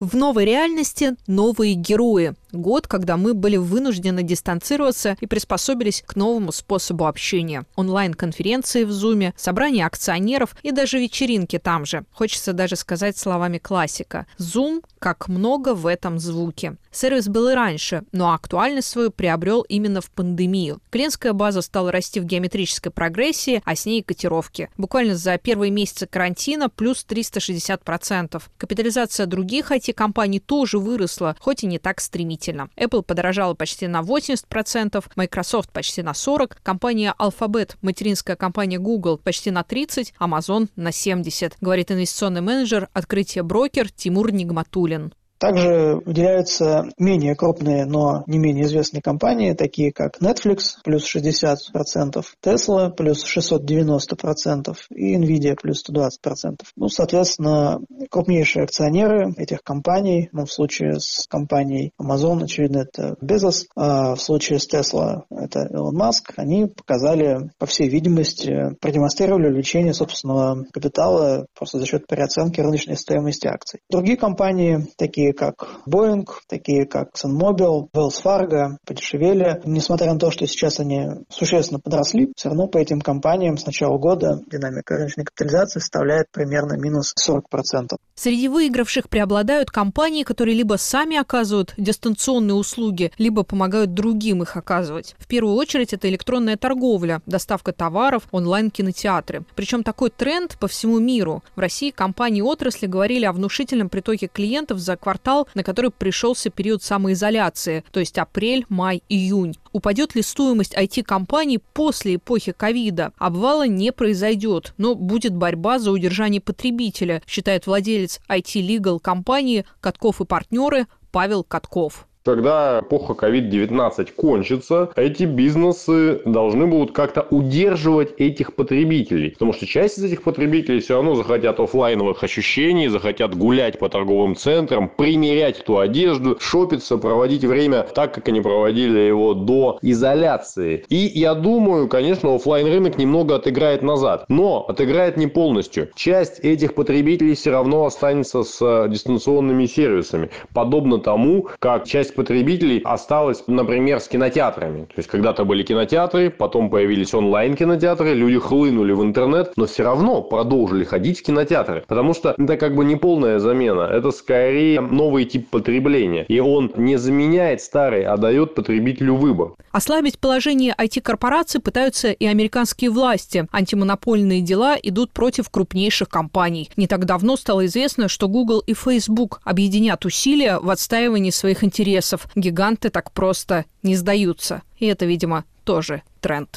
В новой реальности новые герои. Год, когда мы были вынуждены дистанцироваться и приспособились к новому способу общения. Онлайн-конференции в Зуме, собрание акционеров и даже вечеринки там же. Хочется даже сказать словами классика. Зум как много в этом звуке. Сервис был и раньше, но актуальность свою приобрел именно в пандемию. Клиентская база стала расти в геометрической прогрессии, а с ней и котировки. Буквально за первые месяцы карантина плюс 360%. Капитализация других IT-компаний тоже выросла, хоть и не так стремительно. Apple подорожала почти на 80%, Microsoft почти на 40%, компания Alphabet, материнская компания Google, почти на 30%, Amazon на 70%, говорит инвестиционный менеджер открытия брокер Тимур Нигматулин. Также выделяются менее крупные, но не менее известные компании, такие как Netflix, плюс 60%, Tesla, плюс 690% и Nvidia, плюс 120%. Ну, соответственно, крупнейшие акционеры этих компаний, ну, в случае с компанией Amazon, очевидно, это Bezos, а в случае с Tesla это Илон Маск, они показали, по всей видимости, продемонстрировали увеличение собственного капитала просто за счет переоценки рыночной стоимости акций. Другие компании, такие такие как Boeing, такие как ExxonMobil, Wells Fargo, подешевели. Несмотря на то, что сейчас они существенно подросли, все равно по этим компаниям с начала года динамика рыночной капитализации составляет примерно минус 40%. Среди выигравших преобладают компании, которые либо сами оказывают дистанционные услуги, либо помогают другим их оказывать. В первую очередь это электронная торговля, доставка товаров, онлайн-кинотеатры. Причем такой тренд по всему миру. В России компании отрасли говорили о внушительном притоке клиентов за квартал квартал, на который пришелся период самоизоляции, то есть апрель, май, июнь. Упадет ли стоимость IT-компаний после эпохи ковида? Обвала не произойдет, но будет борьба за удержание потребителя, считает владелец IT-лигал компании «Катков и партнеры» Павел Катков. Когда эпоха COVID-19 кончится, эти бизнесы должны будут как-то удерживать этих потребителей. Потому что часть из этих потребителей все равно захотят офлайновых ощущений, захотят гулять по торговым центрам, примерять эту одежду, шопиться, проводить время так, как они проводили его до изоляции. И я думаю, конечно, офлайн рынок немного отыграет назад. Но отыграет не полностью. Часть этих потребителей все равно останется с дистанционными сервисами. Подобно тому, как часть потребителей осталось, например, с кинотеатрами. То есть, когда-то были кинотеатры, потом появились онлайн-кинотеатры, люди хлынули в интернет, но все равно продолжили ходить в кинотеатры. Потому что это как бы не полная замена, это скорее новый тип потребления. И он не заменяет старый, а дает потребителю выбор. Ослабить положение IT-корпораций пытаются и американские власти. Антимонопольные дела идут против крупнейших компаний. Не так давно стало известно, что Google и Facebook объединят усилия в отстаивании своих интересов интересов. Гиганты так просто не сдаются. И это, видимо, тоже тренд.